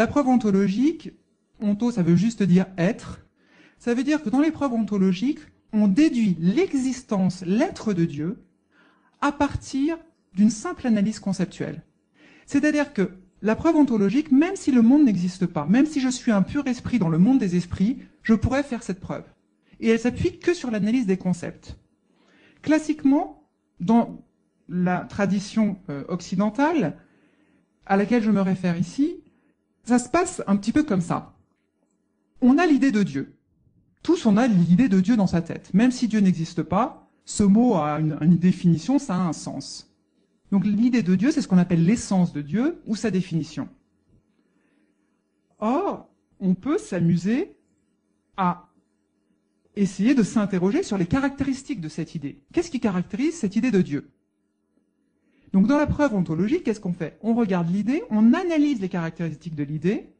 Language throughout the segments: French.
la preuve ontologique, onto, ça veut juste dire être. Ça veut dire que dans les preuves ontologiques, on déduit l'existence, l'être de Dieu, à partir d'une simple analyse conceptuelle. C'est-à-dire que la preuve ontologique, même si le monde n'existe pas, même si je suis un pur esprit dans le monde des esprits, je pourrais faire cette preuve. Et elle s'appuie que sur l'analyse des concepts. Classiquement, dans la tradition euh, occidentale, à laquelle je me réfère ici, ça se passe un petit peu comme ça. On a l'idée de Dieu. Tous, on a l'idée de Dieu dans sa tête. Même si Dieu n'existe pas, ce mot a une, une définition, ça a un sens. Donc l'idée de Dieu, c'est ce qu'on appelle l'essence de Dieu ou sa définition. Or, on peut s'amuser à essayer de s'interroger sur les caractéristiques de cette idée. Qu'est-ce qui caractérise cette idée de Dieu? Donc dans la preuve ontologique, qu'est-ce qu'on fait? On regarde l'idée, on analyse les caractéristiques de l'idée,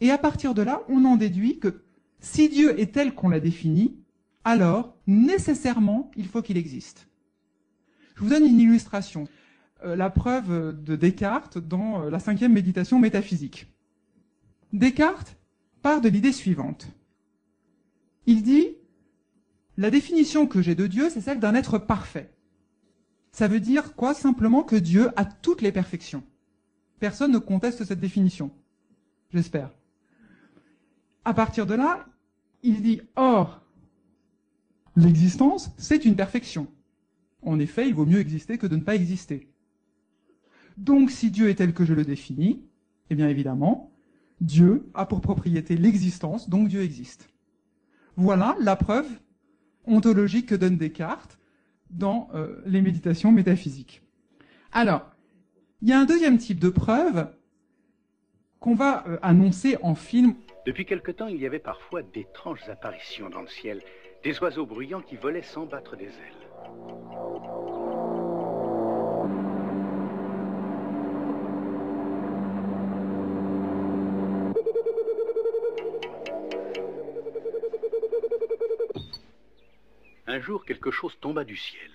et à partir de là, on en déduit que si Dieu est tel qu'on l'a défini, alors nécessairement, il faut qu'il existe. Je vous donne une illustration. Euh, la preuve de Descartes dans euh, la cinquième méditation métaphysique. Descartes part de l'idée suivante. Il dit, la définition que j'ai de Dieu, c'est celle d'un être parfait. Ça veut dire quoi Simplement que Dieu a toutes les perfections? Personne ne conteste cette définition. J'espère. À partir de là, il dit, or, l'existence, c'est une perfection. En effet, il vaut mieux exister que de ne pas exister. Donc, si Dieu est tel que je le définis, eh bien évidemment, Dieu a pour propriété l'existence, donc Dieu existe. Voilà la preuve ontologique que donne Descartes dans euh, les méditations métaphysiques. Alors, il y a un deuxième type de preuve qu'on va euh, annoncer en film. Depuis quelque temps, il y avait parfois d'étranges apparitions dans le ciel, des oiseaux bruyants qui volaient sans battre des ailes. Un jour, quelque chose tomba du ciel.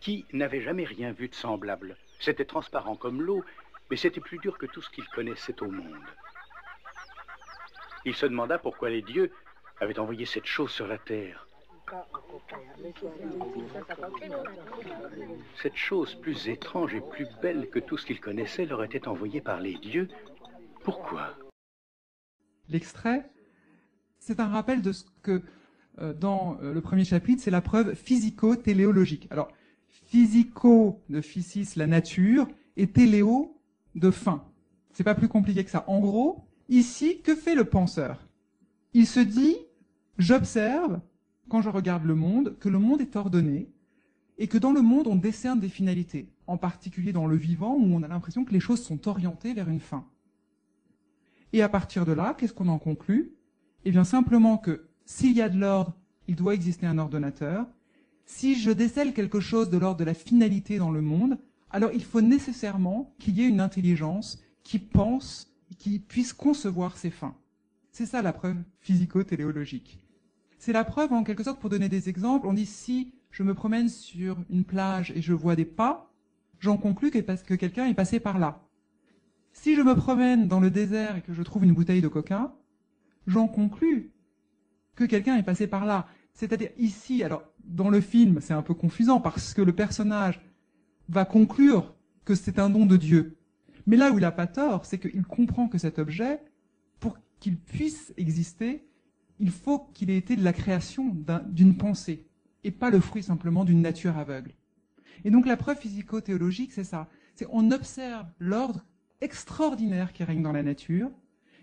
Qui n'avait jamais rien vu de semblable C'était transparent comme l'eau, mais c'était plus dur que tout ce qu'il connaissait au monde. Il se demanda pourquoi les dieux avaient envoyé cette chose sur la terre. Cette chose plus étrange et plus belle que tout ce qu'il connaissait leur était envoyée par les dieux. Pourquoi? L'extrait, c'est un rappel de ce que euh, dans euh, le premier chapitre, c'est la preuve physico-téléologique. Alors, physico de physis, la nature, et téléo de fin. C'est pas plus compliqué que ça. En gros, ici, que fait le penseur? Il se dit, j'observe quand je regarde le monde, que le monde est ordonné et que dans le monde, on décerne des finalités, en particulier dans le vivant, où on a l'impression que les choses sont orientées vers une fin. Et à partir de là, qu'est-ce qu'on en conclut? Eh bien simplement que s'il y a de l'ordre, il doit exister un ordonnateur. Si je décèle quelque chose de l'ordre de la finalité dans le monde, alors il faut nécessairement qu'il y ait une intelligence qui pense, qui puisse concevoir ses fins. C'est ça la preuve physico-téléologique. C'est la preuve, en quelque sorte, pour donner des exemples. On dit si je me promène sur une plage et je vois des pas, j'en conclus que parce que quelqu'un est passé par là. Si je me promène dans le désert et que je trouve une bouteille de coca, j'en conclus que quelqu'un est passé par là. C'est-à-dire ici, alors dans le film, c'est un peu confusant parce que le personnage va conclure que c'est un don de Dieu. Mais là où il n'a pas tort, c'est qu'il comprend que cet objet, pour qu'il puisse exister, il faut qu'il ait été de la création d'une pensée, et pas le fruit simplement d'une nature aveugle. Et donc la preuve physico-théologique, c'est ça. C'est on observe l'ordre extraordinaire qui règne dans la nature,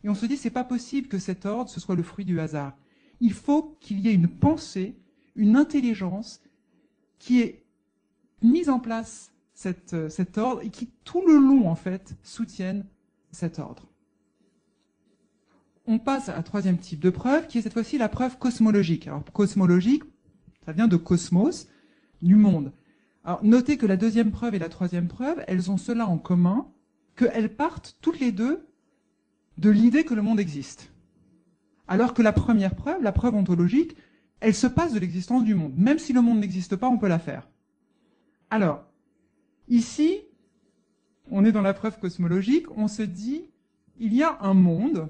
et on se dit c'est pas possible que cet ordre soit le fruit du hasard. Il faut qu'il y ait une pensée, une intelligence qui ait mise en place cette, cet ordre et qui tout le long en fait soutienne cet ordre on passe à un troisième type de preuve, qui est cette fois-ci la preuve cosmologique. Alors, cosmologique, ça vient de cosmos, du monde. Alors, notez que la deuxième preuve et la troisième preuve, elles ont cela en commun, qu'elles partent toutes les deux de l'idée que le monde existe. Alors que la première preuve, la preuve ontologique, elle se passe de l'existence du monde. Même si le monde n'existe pas, on peut la faire. Alors, ici, on est dans la preuve cosmologique, on se dit, il y a un monde,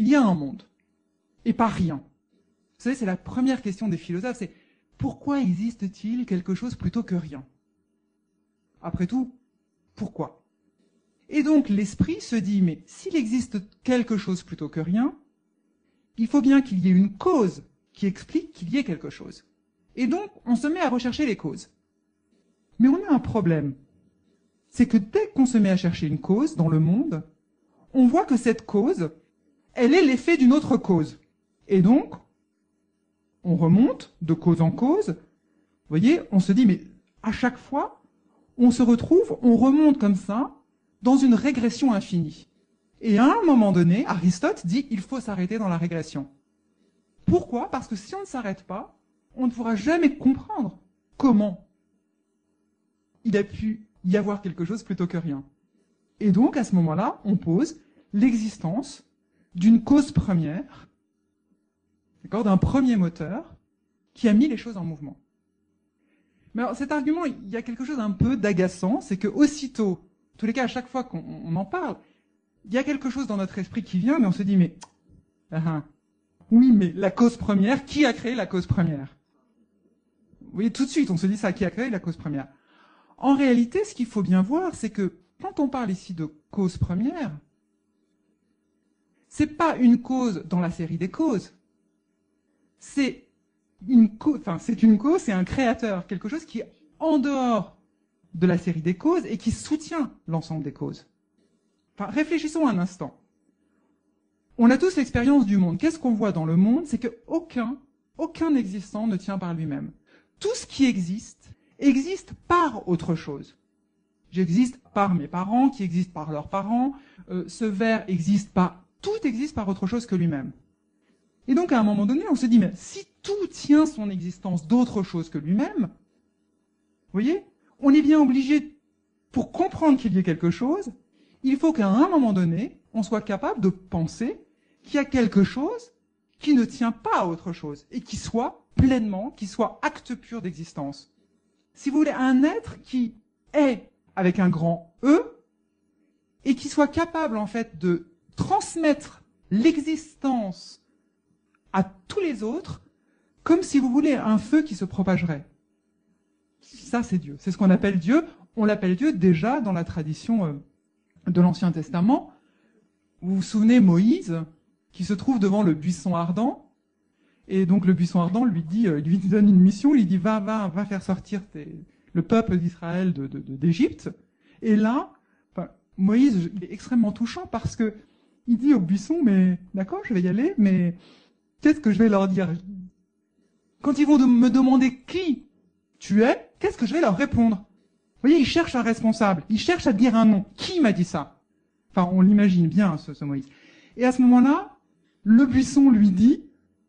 il y a un monde, et pas rien. Vous savez, c'est la première question des philosophes, c'est pourquoi existe-t-il quelque chose plutôt que rien? Après tout, pourquoi? Et donc l'esprit se dit, mais s'il existe quelque chose plutôt que rien, il faut bien qu'il y ait une cause qui explique qu'il y ait quelque chose. Et donc, on se met à rechercher les causes. Mais on a un problème. C'est que dès qu'on se met à chercher une cause dans le monde, on voit que cette cause, elle est l'effet d'une autre cause. Et donc, on remonte de cause en cause. Vous voyez, on se dit, mais à chaque fois, on se retrouve, on remonte comme ça, dans une régression infinie. Et à un moment donné, Aristote dit, il faut s'arrêter dans la régression. Pourquoi? Parce que si on ne s'arrête pas, on ne pourra jamais comprendre comment il a pu y avoir quelque chose plutôt que rien. Et donc, à ce moment-là, on pose l'existence d'une cause première, d'un premier moteur qui a mis les choses en mouvement. Mais cet argument, il y a quelque chose un peu d'agaçant, c'est que aussitôt, tous les cas, à chaque fois qu'on en parle, il y a quelque chose dans notre esprit qui vient, mais on se dit, mais, ah, ah, oui, mais la cause première, qui a créé la cause première? Vous voyez, tout de suite, on se dit ça, qui a créé la cause première? En réalité, ce qu'il faut bien voir, c'est que quand on parle ici de cause première, c'est pas une cause dans la série des causes. C'est une cause, enfin, c'est un créateur, quelque chose qui est en dehors de la série des causes et qui soutient l'ensemble des causes. Réfléchissons un instant. On a tous l'expérience du monde. Qu'est-ce qu'on voit dans le monde? C'est que aucun, aucun existant ne tient par lui-même. Tout ce qui existe existe par autre chose. J'existe par mes parents, qui existent par leurs parents. Euh, ce verre existe par... Tout existe par autre chose que lui-même. Et donc, à un moment donné, on se dit, mais si tout tient son existence d'autre chose que lui-même, vous voyez, on est bien obligé, pour comprendre qu'il y ait quelque chose, il faut qu'à un moment donné, on soit capable de penser qu'il y a quelque chose qui ne tient pas à autre chose et qui soit pleinement, qui soit acte pur d'existence. Si vous voulez, un être qui est avec un grand E et qui soit capable en fait de transmettre l'existence à tous les autres comme si vous voulez un feu qui se propagerait. Ça, c'est Dieu. C'est ce qu'on appelle Dieu. On l'appelle Dieu déjà dans la tradition euh, de l'Ancien Testament. Vous vous souvenez Moïse, qui se trouve devant le buisson ardent. Et donc le buisson ardent lui dit, euh, lui donne une mission, lui dit va, va, va faire sortir le peuple d'Israël d'Égypte. Et là, Moïse est extrêmement touchant parce que il dit au buisson, mais d'accord, je vais y aller, mais qu'est-ce que je vais leur dire? Quand ils vont me demander qui tu es, qu'est-ce que je vais leur répondre? Vous voyez, il cherche un responsable, il cherche à dire un nom. Qui m'a dit ça? Enfin, on l'imagine bien, ce, ce Moïse. Et à ce moment-là, le buisson lui dit,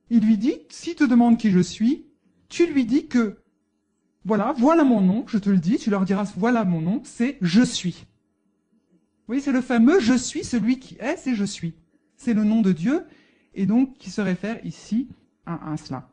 il lui dit, si te demande qui je suis, tu lui dis que, voilà, voilà mon nom, je te le dis, tu leur diras, voilà mon nom, c'est je suis. Oui, c'est le fameux je suis, celui qui est, c'est je suis. C'est le nom de Dieu, et donc qui se réfère ici à, à cela.